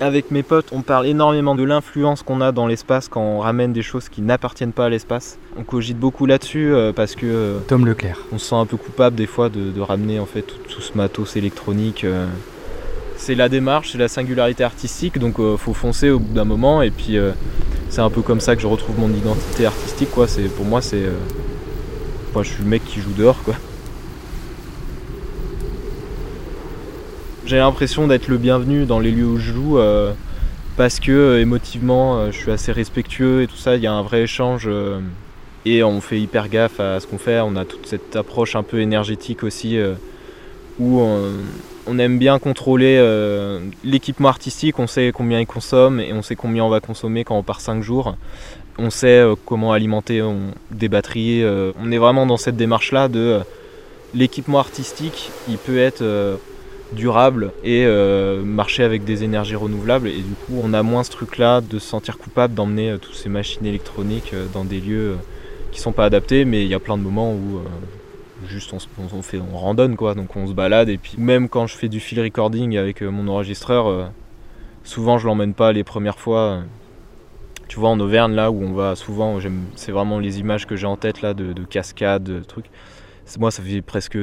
avec mes potes, on parle énormément de l'influence qu'on a dans l'espace quand on ramène des choses qui n'appartiennent pas à l'espace. On cogite beaucoup là-dessus euh, parce que euh, Tom Leclerc. on se sent un peu coupable des fois de, de ramener en fait tout, tout ce matos électronique. euh. C'est la démarche, c'est la singularité artistique, donc faut foncer au bout d'un moment et puis c'est un peu comme ça que je retrouve mon identité artistique quoi. C'est pour moi c'est, moi, je suis le mec qui joue dehors quoi. J'ai l'impression d'être le bienvenu dans les lieux où je joue euh, parce que euh, émotivement euh, je suis assez respectueux et tout ça, il y a un vrai échange et on fait hyper gaffe à ce qu'on fait, on a toute cette approche un peu énergétique aussi où on, aime bien contrôler l'équipement artistique, on sait combien il consomme et on sait combien on va consommer quand on part 5 jours. On sait comment alimenter des batteries, on est vraiment dans cette démarche là de l'équipement artistique, il peut être durable et euh, marcher avec des énergies renouvelables. Et du coup, on a moins ce truc-là de se sentir coupable d'emmener euh, toutes ces machines électroniques euh, dans des lieux qui sont pas adaptés. Mais il y a plein de moments où juste on, fait, on randonne quoi. Donc on se balade. Et puis même quand je fais du field recording avec mon enregistreur, souvent je l'emmène pas les premières fois. tu vois, en Auvergne, là où on va souvent, c'est vraiment les images que j'ai en tête là de, de cascades, de trucs. Moi, ça fait presque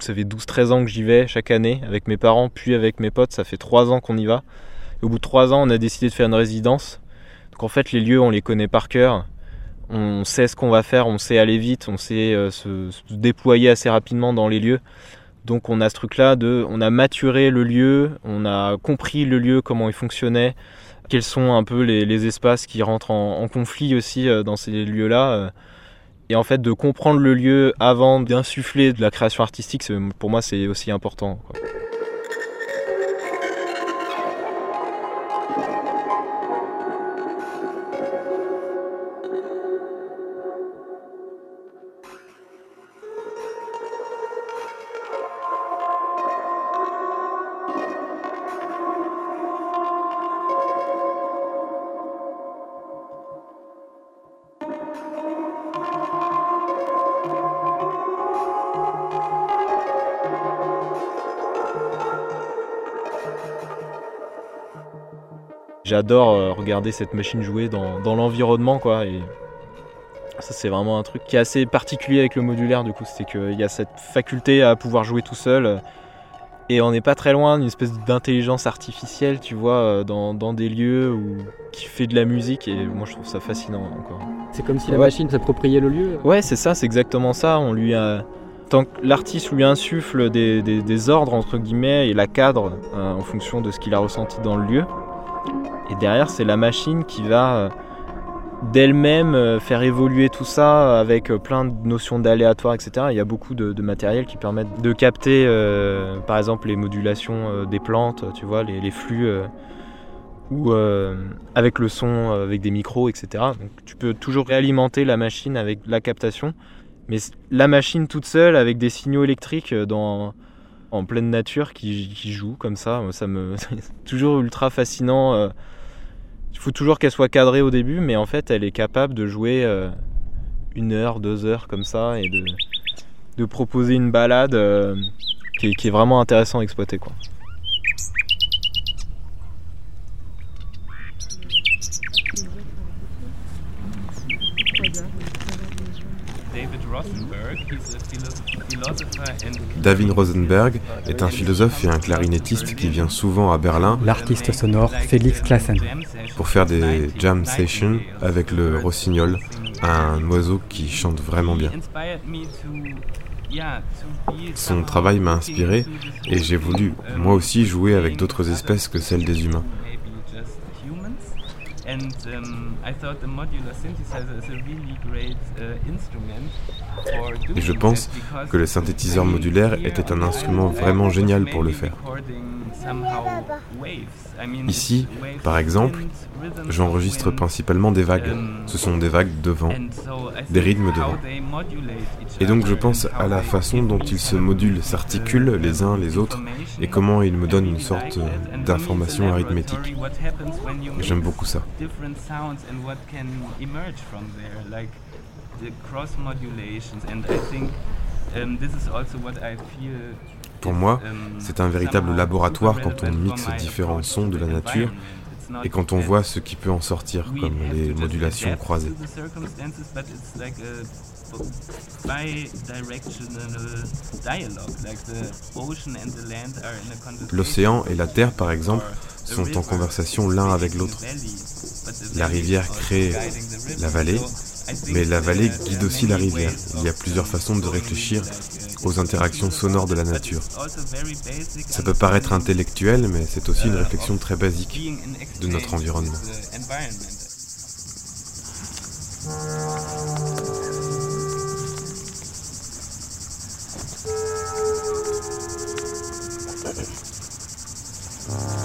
ça fait 12-13 ans que j'y vais chaque année avec mes parents, puis avec mes potes. Ça fait 3 ans qu'on y va. Au bout de 3 ans, on a décidé de faire une résidence. Donc en fait, les lieux, on les connaît par cœur. On sait ce qu'on va faire, on sait aller vite, on sait euh, se, déployer assez rapidement dans les lieux. Donc on a ce truc-là de, on a maturé le lieu, on a compris le lieu, comment il fonctionnait, quels sont un peu les, espaces qui rentrent en, conflit aussi euh, dans ces lieux-là. Et en fait, de comprendre le lieu avant d'insuffler de la création artistique, pour moi, c'est aussi important. J'adore euh, regarder cette machine jouer dans, dans l'environnement, quoi. Et ça, c'est vraiment un truc qui est assez particulier avec le modulaire, du coup. C'est qu'il y a cette faculté à pouvoir jouer tout seul. Et on n'est pas très loin d'une espèce d'intelligence artificielle, tu vois, euh, dans, dans des lieux où, qui fait de la musique. Et moi, je trouve ça fascinant encore. C'est comme si la Ouais. machine s'appropriait le lieu. Ouais, c'est ça, c'est exactement ça. On lui a... Tant que l'artiste lui insuffle des, des- des ordres, entre guillemets, et la cadre euh, en fonction de ce qu'il a ressenti dans le lieu. Et derrière, c'est la machine qui va euh, d'elle-même euh, faire évoluer tout ça avec euh, plein de notions d'aléatoire, etc. Il y a beaucoup de, matériel qui permettent de capter, par exemple, les modulations des plantes, tu vois, les, flux. ou avec le son, avec des micros, etc. Donc tu peux toujours réalimenter la machine avec la captation, mais la machine toute seule avec des signaux électriques dans, en pleine nature qui, qui joue comme ça, ça me c'est toujours ultra fascinant. Il faut toujours qu'elle soit cadrée au début, mais en fait elle est capable de jouer euh, une heure, deux heures comme ça et de, proposer une balade euh, qui, qui est vraiment intéressant à exploiter quoi. David Rosenberg, he's a philosoph- philosopher and David Rosenberg est un philosophe et un clarinettiste qui vient souvent à Berlin L'artiste sonore Félix Klassen. pour faire des jam sessions avec le rossignol, un oiseau qui chante vraiment bien. Son travail m'a inspiré et j'ai voulu moi aussi jouer avec d'autres espèces que celles des humains. And um, I thought the modular synthesizer is a really great uh, instrument for doing Et je pense que le synthétiseur modulaire était un instrument vraiment génial pour le faire. Ici, par exemple, J'enregistre principalement des vagues. um, Ce sont des vagues de vent. des rythmes de vent. Et donc je pense à la façon dont ils se modulent, s'articulent les uns les autres et comment ils me donnent une sorte d'information arithmétique. J'aime beaucoup ça. Different sounds and what can emerge from there, like the cross modulations. And I think um, this is also what I feel Pour moi, c'est un véritable laboratoire quand on mixe différents sons de la nature et quand on voit ce qui peut en sortir, comme les modulations croisées. L'océan et la terre, par exemple, sont en conversation l'un avec l'autre. La rivière crée la vallée, mais la vallée guide aussi la rivière. Il y a plusieurs façons de réfléchir aux interactions sonores de la nature. Ça peut paraître intellectuel, mais c'est aussi une réflexion très basique de notre environnement.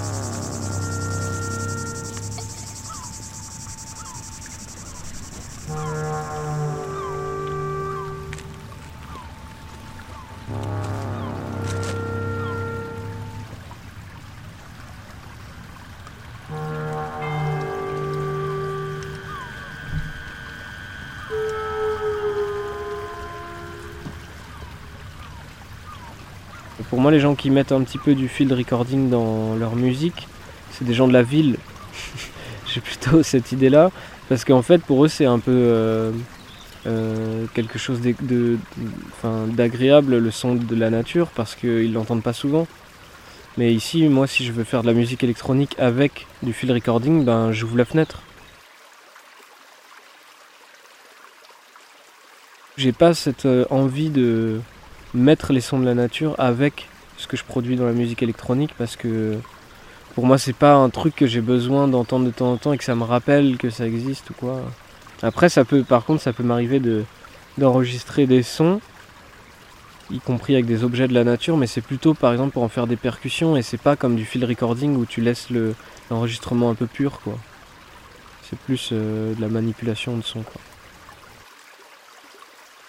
Pour moi, les gens qui mettent un petit peu du field recording dans leur musique, c'est des gens de la ville. J'ai plutôt cette idée-là. Parce qu'en fait, pour eux, c'est un peu euh, euh, quelque chose d'agréable, le son de la nature, parce qu'ils l'entendent pas souvent. Mais ici, moi, si je veux faire de la musique électronique avec du field recording, ben, j'ouvre la fenêtre. J'ai pas cette euh, envie de mettre les sons de la nature avec ce que je produis dans la musique électronique parce que pour moi c'est pas un truc que j'ai besoin d'entendre de temps en temps et que ça me rappelle que ça existe ou quoi. Après ça peut par contre ça peut m'arriver de d'enregistrer des sons y compris avec des objets de la nature mais c'est plutôt par exemple pour en faire des percussions et c'est pas comme du field recording où tu laisses le l'enregistrement un peu pur quoi. C'est plus euh, de la manipulation de son quoi.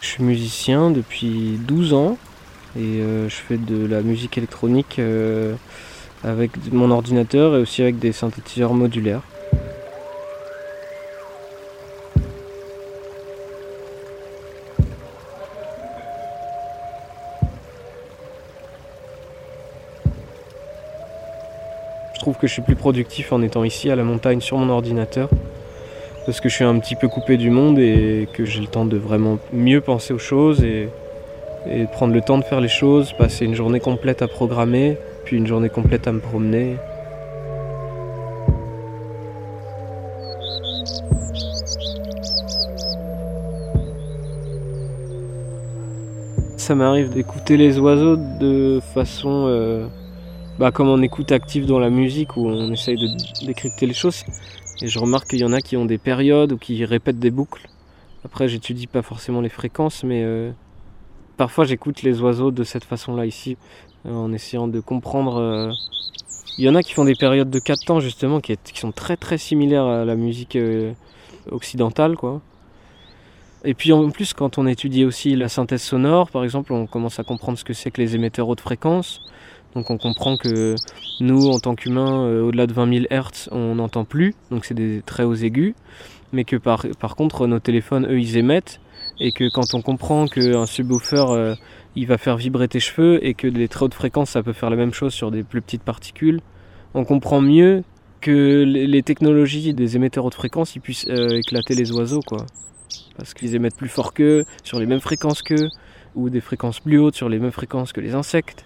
Je suis musicien depuis 12 ans et euh, je fais de la musique électronique euh, avec mon ordinateur et aussi avec des synthétiseurs modulaires. Je trouve que je suis plus productif en étant ici à la montagne sur mon ordinateur parce que je suis un petit peu coupé du monde et que j'ai le temps de vraiment mieux penser aux choses et, prendre le temps de faire les choses, passer une journée complète à programmer, puis une journée complète à me promener. Ça m'arrive d'écouter les oiseaux de façon euh, bah, comme on écoute active dans la musique où on essaye de décrypter les choses. Et je remarque qu'il y en a qui ont des périodes ou qui répètent des boucles. Après, j'étudie pas forcément les fréquences, mais euh, parfois j'écoute les oiseaux de cette façon-là ici, euh, en essayant de comprendre. Euh, il y en a qui font des périodes de 4 temps justement, qui, qui, sont très très similaires à la musique occidentale, quoi. Et puis en plus, quand on étudie aussi la synthèse sonore, par exemple, on commence à comprendre ce que c'est que les émetteurs haute fréquence. Donc on comprend que nous, en tant qu'humains, euh, au-delà de 20 000 Hz, on n'entend plus, donc c'est des très hauts aigus, mais que par, par, contre, nos téléphones, eux, ils émettent, et que quand on comprend qu'un subwoofer, euh, il va faire vibrer tes cheveux, et que des très hautes fréquences, ça peut faire la même chose sur des plus petites particules, on comprend mieux que les technologies des émetteurs haute fréquence, ils puissent euh, éclater les oiseaux, quoi. Parce qu'ils émettent plus fort qu'eux, sur les mêmes fréquences qu'eux, ou des fréquences plus hautes sur les mêmes fréquences que les insectes.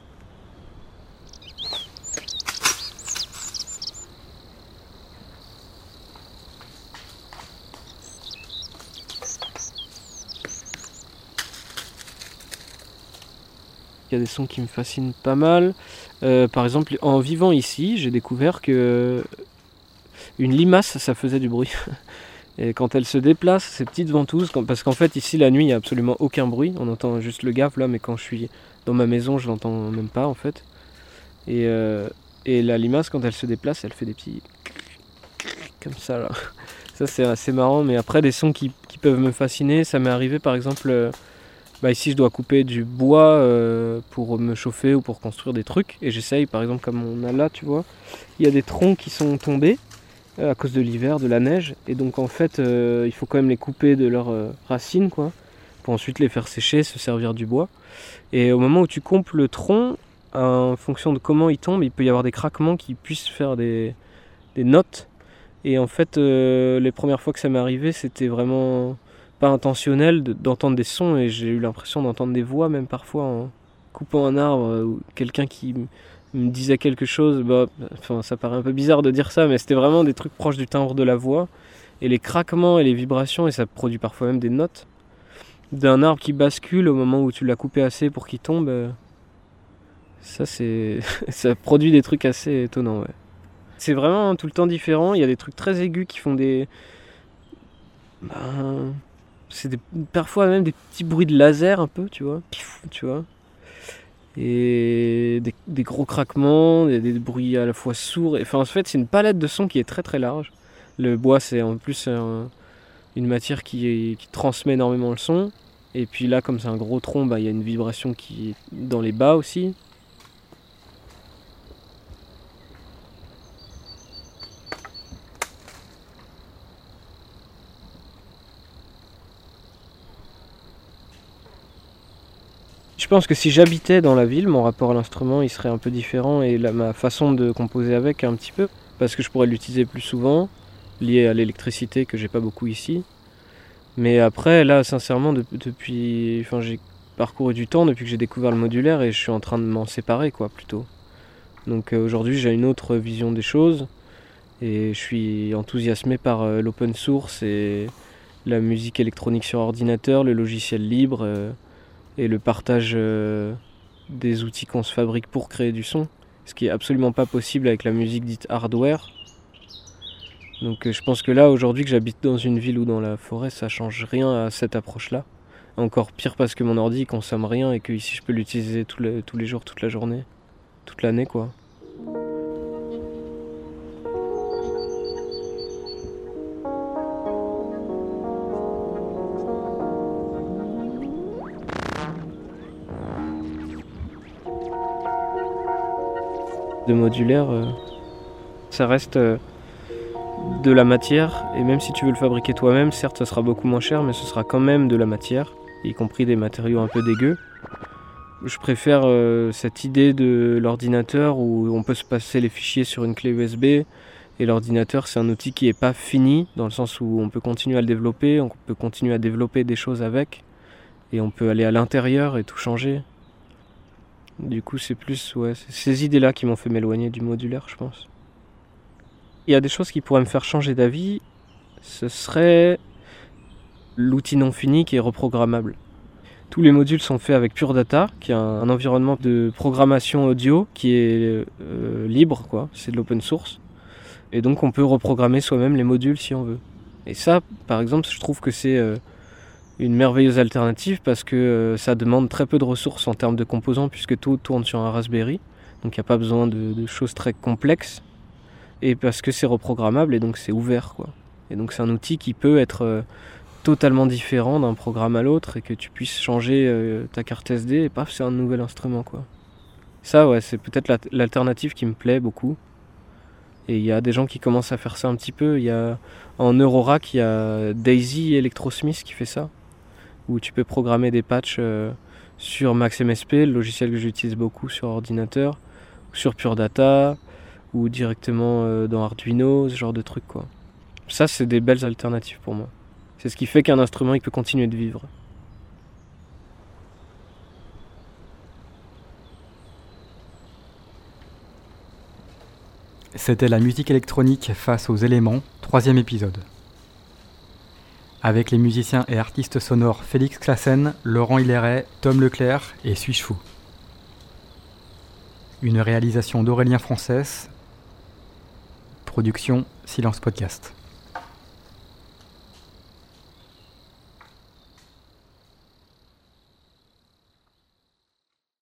A des sons qui me fascinent pas mal. Euh, par exemple, en vivant ici, j'ai découvert que une limace, ça faisait du bruit. Et quand elle se déplace, ces petites ventouses, parce qu'en fait ici la nuit il n'y a absolument aucun bruit, on entend juste le gaffe là, mais quand je suis dans ma maison je l'entends même pas en fait. Et, euh, la limace quand elle se déplace, elle fait des petits comme ça là. Ça c'est assez marrant, mais après des sons qui, qui peuvent me fasciner, ça m'est arrivé par exemple euh, bah ici je dois couper du bois euh, pour me chauffer ou pour construire des trucs. Et j'essaye, par exemple, comme on a là, tu vois, il y a des troncs qui sont tombés euh, à cause de l'hiver, de la neige. Et donc en fait, euh, il faut quand même les couper de leurs racines, quoi, pour ensuite les faire sécher, se servir du bois. Et au moment où tu coupes le tronc, en fonction de comment il tombe, il peut y avoir des craquements qui puissent faire des, notes. Et en fait, les premières fois que ça m'est arrivé, c'était vraiment intentionnel de- d'entendre des sons et j'ai eu l'impression d'entendre des voix même parfois en coupant un arbre euh, ou quelqu'un qui me disait quelque chose. Bah, ça paraît un peu bizarre de dire ça, mais c'était vraiment des trucs proches du timbre de la voix et les craquements et les vibrations et ça produit parfois même des notes d'un arbre qui bascule au moment où tu l'as coupé assez pour qu'il tombe. euh, ça c'est ça produit des trucs assez étonnants. Ouais. C'est vraiment tout le temps différent. Il y a des trucs très aigus qui font des. Ben, c'est parfois même des petits bruits de laser un peu, tu vois. Tu vois. Et des, gros craquements, des, bruits à la fois sourds. Enfin, en fait, c'est une palette de sons qui est très très large. Le bois, c'est en plus un- une matière qui transmet énormément le son. Et puis là, comme c'est un gros tronc, bah, il y a une vibration qui est dans les bas aussi. Je pense que si j'habitais dans la ville, mon rapport à l'instrument il serait un peu différent et ma façon de composer avec un petit peu, parce que je pourrais l'utiliser plus souvent, lié à l'électricité que j'ai pas beaucoup ici. Mais après, là, sincèrement, de- depuis, enfin, j'ai parcouru du temps depuis que j'ai découvert le modulaire et je suis en train de m'en séparer, quoi, plutôt. Donc euh, aujourd'hui, j'ai une autre vision des choses et je suis enthousiasmé par euh, l'open source et la musique électronique sur ordinateur, le logiciel libre. euh, et le partage euh, des outils qu'on se fabrique pour créer du son, ce qui est absolument pas possible avec la musique dite hardware. Donc euh, je pense que là aujourd'hui que j'habite dans une ville ou dans la forêt, ça change rien à cette approche-là. Encore pire parce que mon ordi consomme rien et que ici je peux l'utiliser tous les jours, toute la journée, toute l'année quoi. De modulaire, euh, ça reste euh, de la matière. Et même si tu veux le fabriquer toi-même, certes, ça sera beaucoup moins cher, mais ce sera quand même de la matière, y compris des matériaux un peu dégueux. Je préfère euh, cette idée de l'ordinateur où on peut se passer les fichiers sur une clé USB. Et l'ordinateur, c'est un outil qui n'est pas fini, dans le sens où on peut continuer à le développer, on peut continuer à développer des choses avec, et on peut aller à l'intérieur et tout changer. Du coup, c'est plus ouais, ces idées-là qui m'ont fait m'éloigner du modulaire, je pense. Il y a des choses qui pourraient me faire changer d'avis. Ce serait l'outil non fini qui est reprogrammable. Tous les modules sont faits avec Pure Data, qui est un, un environnement de programmation audio qui est euh, libre, quoi. C'est de l'open source. Et donc, on peut reprogrammer soi-même les modules si on veut. Et ça, par exemple, je trouve que c'est euh, une merveilleuse alternative parce que euh, ça demande très peu de ressources en termes de composants puisque tout tourne sur un Raspberry. Donc il n'y a pas besoin de, choses très complexes. Et parce que c'est reprogrammable et donc c'est ouvert. quoi. Et donc c'est un outil qui peut être euh, totalement différent d'un programme à l'autre et que tu puisses changer euh, ta carte SD et paf, c'est un nouvel instrument. quoi. Ça, ouais, c'est peut-être la- l'alternative qui me plaît beaucoup. Et il y a des gens qui commencent à faire ça un petit peu. Il y a, en Eurorack, il y a Daisy Electrosmith qui fait ça où tu peux programmer des patchs euh, sur MaxMSP, le logiciel que j'utilise beaucoup sur ordinateur, sur Pure Data, ou directement euh, dans Arduino, ce genre de trucs quoi. Ça, c'est des belles alternatives pour moi. C'est ce qui fait qu'un instrument il peut continuer de vivre. C'était la musique électronique face aux éléments, troisième épisode. Avec les musiciens et artistes sonores Félix Classen, Laurent Hilleret, Tom Leclerc et Suis-je fou. Une réalisation d'Aurélien Frances. Production Silence Podcast.